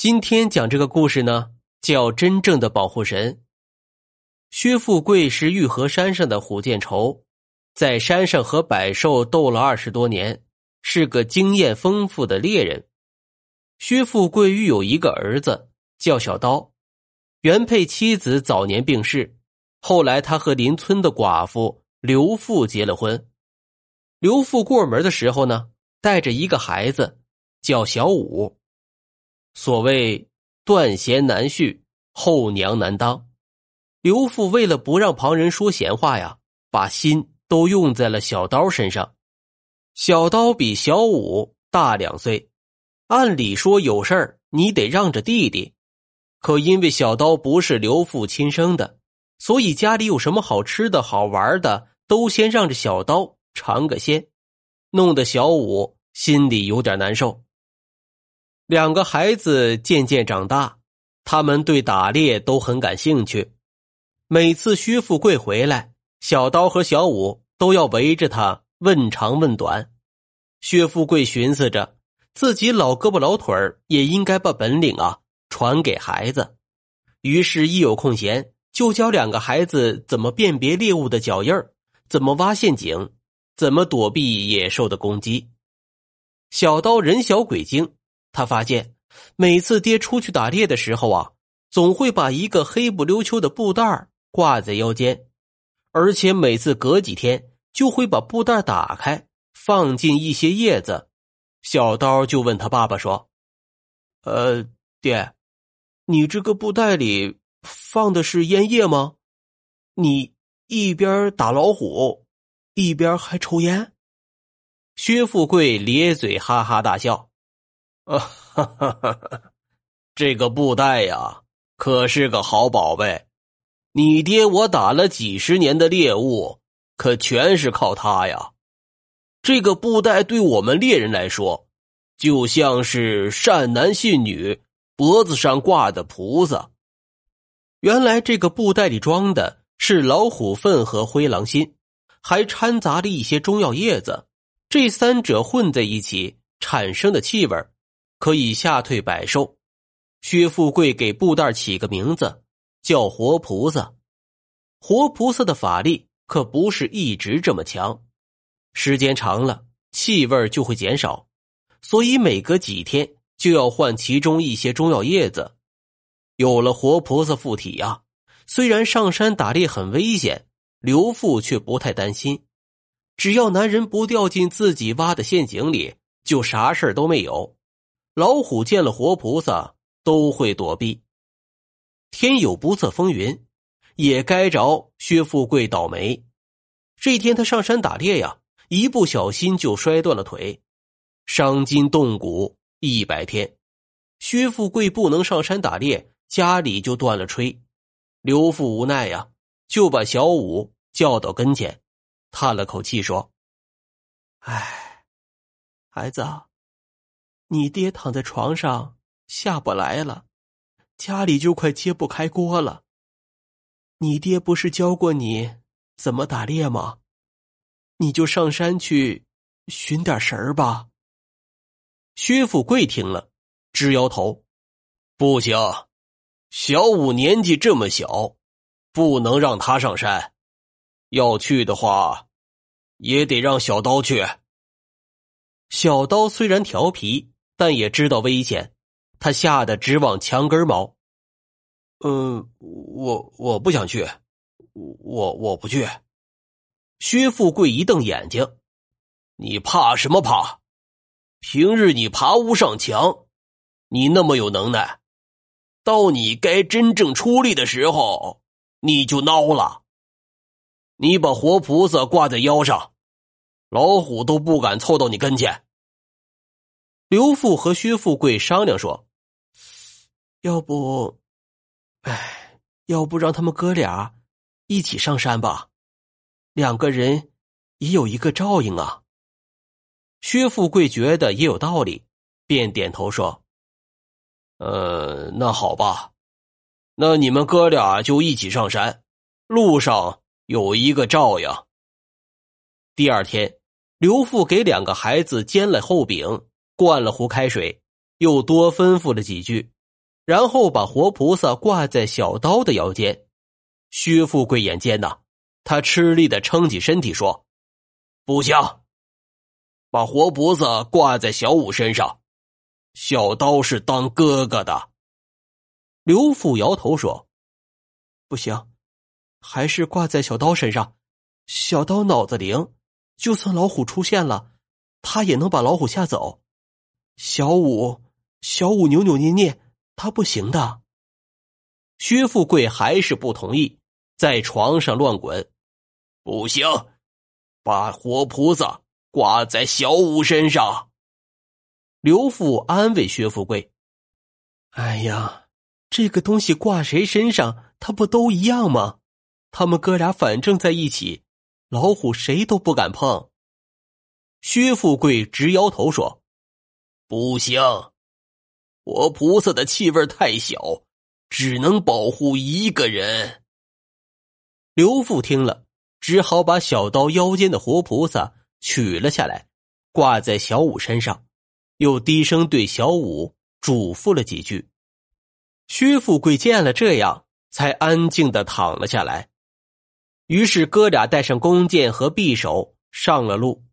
今天讲这个故事呢，叫真正的保护神。薛富贵是玉河山上的虎见愁，在山上和百兽斗了二十多年，是个经验丰富的猎人。薛富贵育有一个儿子，叫小刀。原配妻子早年病逝，后来他和邻村的寡妇刘富结了婚。刘富过门的时候呢，带着一个孩子，叫小五。所谓断弦难续，后娘难当。刘富为了不让旁人说闲话呀，把心都用在了小刀身上。小刀比小武大两岁，按理说有事儿你得让着弟弟。可因为小刀不是刘父亲生的，所以家里有什么好吃的好玩的，都先让着小刀尝个鲜，弄得小五心里有点难受。两个孩子渐渐长大，他们对打猎都很感兴趣。每次薛富贵回来，小刀和小五都要围着他问长问短。薛富贵寻思着，自己老胳膊老腿也应该把本领啊。传给孩子，于是，一有空闲就教两个孩子怎么辨别猎物的脚印，怎么挖陷阱，怎么躲避野兽的攻击。小刀人小鬼精，他发现每次爹出去打猎的时候啊，总会把一个黑不溜秋的布袋挂在腰间，而且每次隔几天就会把布袋打开，放进一些叶子。小刀就问他爸爸说：“呃，爹。”你这个布袋里放的是烟叶吗？你一边打老虎，一边还抽烟。薛富贵咧嘴哈哈大笑：“啊哈哈哈哈！这个布袋呀，可是个好宝贝。你爹我打了几十年的猎物，可全是靠它呀。这个布袋对我们猎人来说，就像是善男信女。”脖子上挂的菩萨，原来这个布袋里装的是老虎粪和灰狼心，还掺杂着一些中药叶子。这三者混在一起产生的气味，可以吓退百兽。薛富贵给布袋起个名字，叫活菩萨。活菩萨的法力可不是一直这么强，时间长了，气味就会减少，所以每隔几天。就要换其中一些中药叶子。有了活菩萨附体呀，虽然上山打猎很危险，刘富却不太担心。只要男人不掉进自己挖的陷阱里，就啥事都没有。老虎见了活菩萨都会躲避。天有不测风云，也该着薛富贵倒霉。这天他上山打猎呀，一不小心就摔断了腿，伤筋动骨。一百天，薛富贵不能上山打猎，家里就断了炊。刘富无奈呀，就把小五叫到跟前，叹了口气说：“哎，孩子，啊你爹躺在床上下不来了，家里就快揭不开锅了。你爹不是教过你怎么打猎吗？你就上山去寻点食儿吧。”薛富贵听了，直摇头：“不行，小五年纪这么小，不能让他上山。要去的话，也得让小刀去。”小刀虽然调皮，但也知道危险，他吓得直往墙根毛。“嗯，我我不想去，我我不去。”薛富贵一瞪眼睛：“你怕什么怕？”平日你爬屋上墙，你那么有能耐，到你该真正出力的时候，你就孬了。你把活菩萨挂在腰上，老虎都不敢凑到你跟前。刘富和薛富贵商量说：“要不，哎，要不让他们哥俩一起上山吧，两个人也有一个照应啊。”薛富贵觉得也有道理，便点头说：“呃，那好吧，那你们哥俩就一起上山，路上有一个照应。”第二天，刘富给两个孩子煎了厚饼，灌了壶开水，又多吩咐了几句，然后把活菩萨挂在小刀的腰间。薛富贵眼尖呐，他吃力的撑起身体说：“不行，把活菩萨挂在小五身上。小刀是当哥哥的。”刘父摇头说：“不行，还是挂在小刀身上。小刀脑子灵，就算老虎出现了，他也能把老虎吓走。小五，小五扭扭捏捏。”他不行的，薛富贵还是不同意，在床上乱滚。不行，把活菩萨挂在小五身上。刘父安慰薛富贵：“哎呀，这个东西挂谁身上，他不都一样吗？他们哥俩反正在一起，老虎谁都不敢碰。”薛富贵直摇头说：“不行。”活菩萨的气味太小，只能保护一个人。刘富听了，只好把小刀腰间的活菩萨取了下来，挂在小五身上，又低声对小五嘱咐了几句。薛富贵见了这样，才安静的躺了下来。于是哥俩带上弓箭和匕首上了路，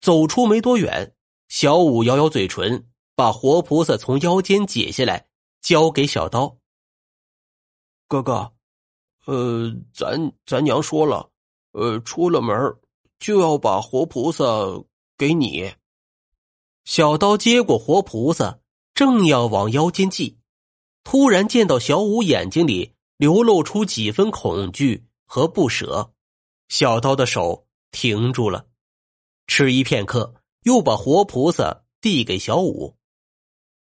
走出没多远，小五咬咬嘴唇。把活菩萨从腰间解下来，交给小刀。哥哥，呃，咱咱娘说了，呃，出了门就要把活菩萨给你。小刀接过活菩萨，正要往腰间系，突然见到小五眼睛里流露出几分恐惧和不舍，小刀的手停住了。迟疑片刻，又把活菩萨递给小五。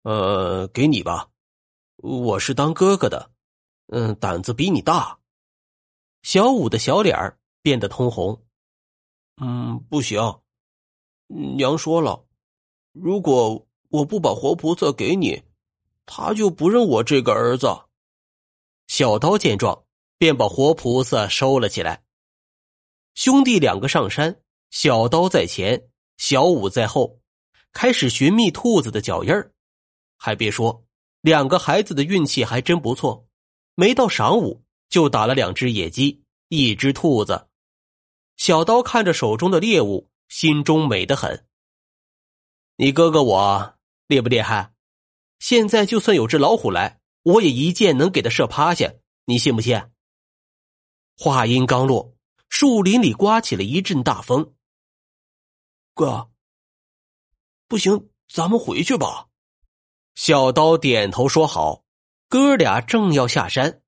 呃，给你吧，我是当哥哥的，嗯，胆子比你大。小五的小脸儿变得通红。嗯，不行，娘说了，如果我不把活菩萨给你，他就不认我这个儿子。小刀见状，便把活菩萨收了起来。兄弟两个上山，小刀在前，小五在后，开始寻觅兔子的脚印儿。还别说，两个孩子的运气还真不错，没到晌午就打了两只野鸡，一只兔子。小刀看着手中的猎物，心中美得很。你哥哥我厉不厉害？现在就算有只老虎来，我也一箭能给他射趴下，你信不信？话音刚落，树林里刮起了一阵大风。哥，不行，咱们回去吧。小刀点头说好，哥俩正要下山，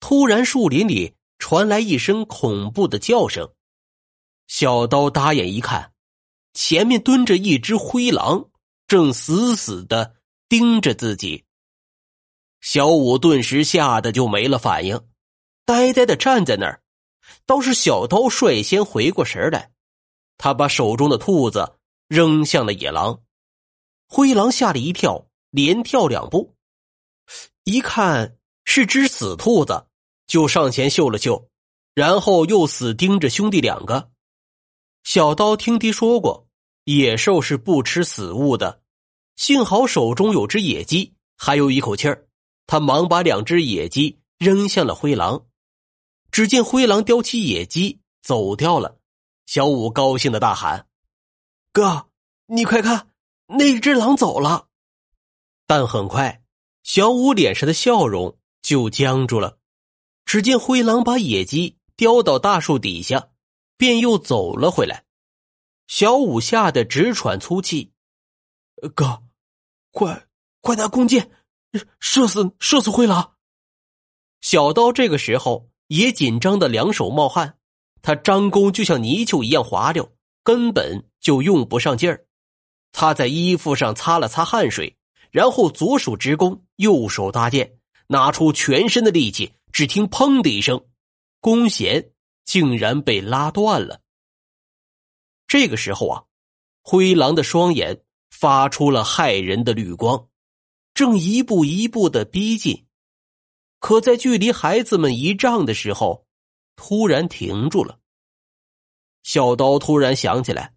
突然树林里传来一声恐怖的叫声。小刀搭眼一看，前面蹲着一只灰狼，正死死的盯着自己。小五顿时吓得就没了反应，呆呆的站在那儿。倒是小刀率先回过神来，他把手中的兔子扔向了野狼，灰狼吓了一跳。连跳两步，一看是只死兔子，就上前嗅了嗅，然后又死盯着兄弟两个。小刀听爹说过，野兽是不吃死物的。幸好手中有只野鸡，还有一口气儿，他忙把两只野鸡扔向了灰狼。只见灰狼叼起野鸡走掉了。小五高兴的大喊：“哥，你快看，那只狼走了！”但很快，小五脸上的笑容就僵住了。只见灰狼把野鸡叼到大树底下，便又走了回来。小五吓得直喘粗气：“哥，快快拿弓箭，射死射死灰狼！”小刀这个时候也紧张的两手冒汗，他张弓就像泥鳅一样滑溜，根本就用不上劲儿。他在衣服上擦了擦汗水。然后左手执弓，右手搭箭，拿出全身的力气。只听“砰”的一声，弓弦竟然被拉断了。这个时候啊，灰狼的双眼发出了骇人的绿光，正一步一步的逼近。可在距离孩子们一丈的时候，突然停住了。小刀突然想起来，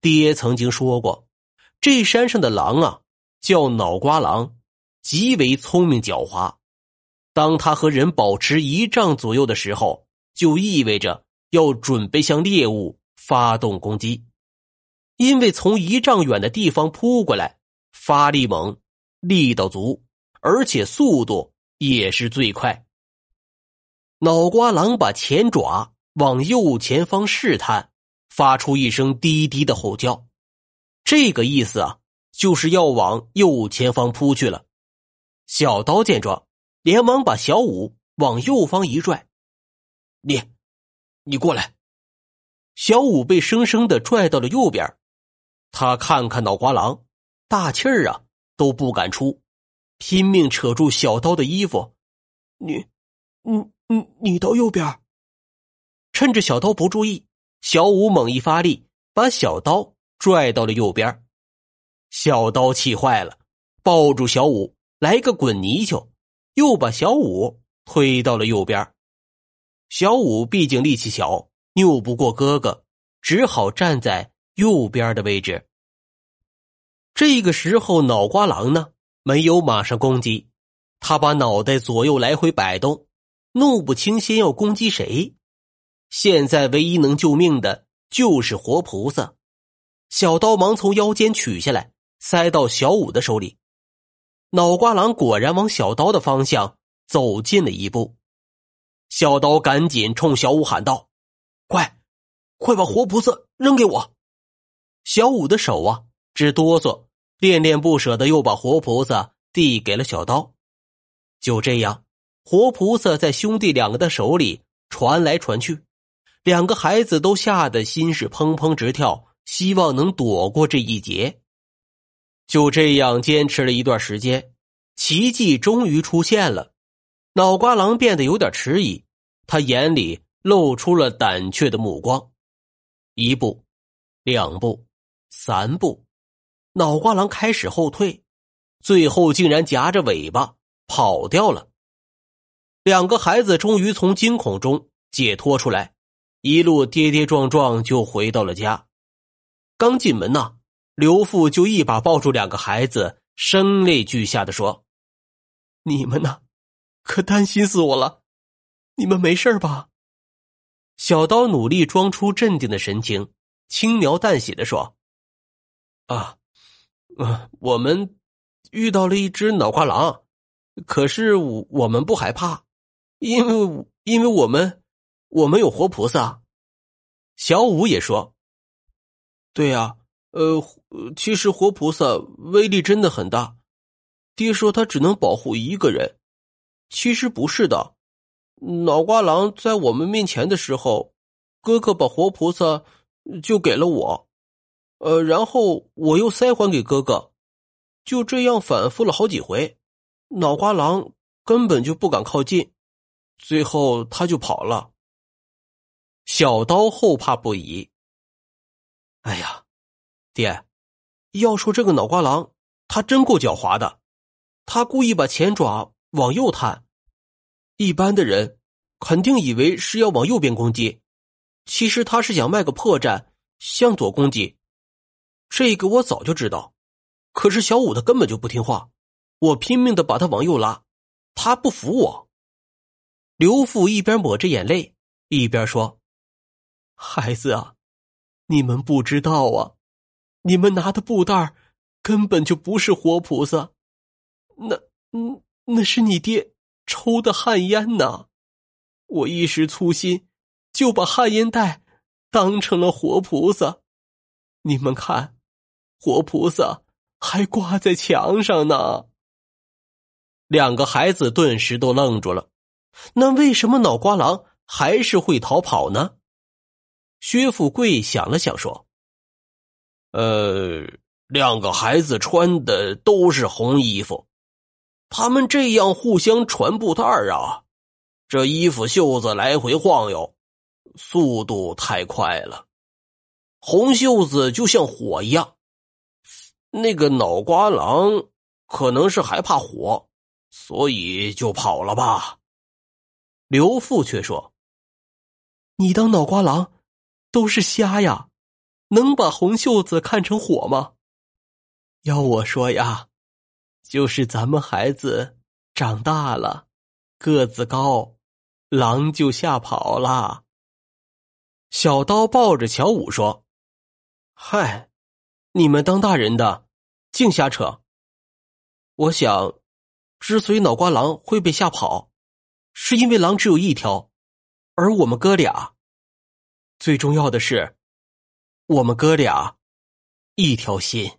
爹曾经说过，这山上的狼啊。叫脑瓜狼，极为聪明狡猾。当他和人保持一丈左右的时候，就意味着要准备向猎物发动攻击，因为从一丈远的地方扑过来，发力猛，力道足，而且速度也是最快。脑瓜狼把前爪往右前方试探，发出一声低低的吼叫，这个意思啊，就是要往右前方扑去了。小刀见状。连忙把小五往右方一拽，你，你过来。小五被生生的拽到了右边，他看看脑瓜狼，大气儿啊都不敢出，拼命扯住小刀的衣服。你，你，你，你到右边。趁着小刀不注意，小五猛一发力，把小刀拽到了右边。小刀气坏了，抱住小五来个滚泥鳅。又把小五推到了右边，小五毕竟力气小，拗不过哥哥，只好站在右边的位置。这个时候，脑瓜狼呢没有马上攻击，他把脑袋左右来回摆动，弄不清先要攻击谁。现在唯一能救命的就是活菩萨，小刀忙从腰间取下来，塞到小五的手里。脑瓜狼果然往小刀的方向走近了一步，小刀赶紧冲小五喊道：“快，快把活菩萨扔给我！”小五的手啊直哆嗦，恋恋不舍的又把活菩萨递给了小刀。就这样，活菩萨在兄弟两个的手里传来传去，两个孩子都吓得心是砰砰直跳，希望能躲过这一劫。就这样坚持了一段时间，奇迹终于出现了。脑瓜狼变得有点迟疑，他眼里露出了胆怯的目光。一步，两步，三步，脑瓜狼开始后退，最后竟然夹着尾巴跑掉了。两个孩子终于从惊恐中解脱出来，一路跌跌撞撞就回到了家。刚进门呐。刘父就一把抱住两个孩子，声泪俱下的说：“你们呢？可担心死我了！你们没事吧？”小刀努力装出镇定的神情，轻描淡写的说：“啊，啊，我们遇到了一只脑瓜狼，可是我我们不害怕，因为因为我们我们有活菩萨。”小五也说：“对呀。”呃，其实活菩萨威力真的很大。爹说他只能保护一个人，其实不是的。脑瓜狼在我们面前的时候，哥哥把活菩萨就给了我，呃，然后我又塞还给哥哥，就这样反复了好几回。脑瓜狼根本就不敢靠近，最后他就跑了。小刀后怕不已。哎呀！爹，要说这个脑瓜狼，他真够狡猾的。他故意把前爪往右探，一般的人肯定以为是要往右边攻击，其实他是想卖个破绽，向左攻击。这个我早就知道，可是小五他根本就不听话，我拼命的把他往右拉，他不服我。刘父一边抹着眼泪，一边说：“孩子啊，你们不知道啊。”你们拿的布袋根本就不是活菩萨，那嗯，那是你爹抽的旱烟呢！我一时粗心，就把旱烟袋当成了活菩萨。你们看，活菩萨还挂在墙上呢。两个孩子顿时都愣住了。那为什么脑瓜狼还是会逃跑呢？薛富贵想了想说。呃，两个孩子穿的都是红衣服，他们这样互相传布袋啊，这衣服袖子来回晃悠，速度太快了。红袖子就像火一样，那个脑瓜狼可能是害怕火，所以就跑了吧。刘父却说：“你当脑瓜狼都是瞎呀？”能把红袖子看成火吗？要我说呀，就是咱们孩子长大了，个子高，狼就吓跑了。小刀抱着乔五说：“嗨，你们当大人的，净瞎扯。我想，之所以脑瓜狼会被吓跑，是因为狼只有一条，而我们哥俩。最重要的是，我们哥俩一条心。”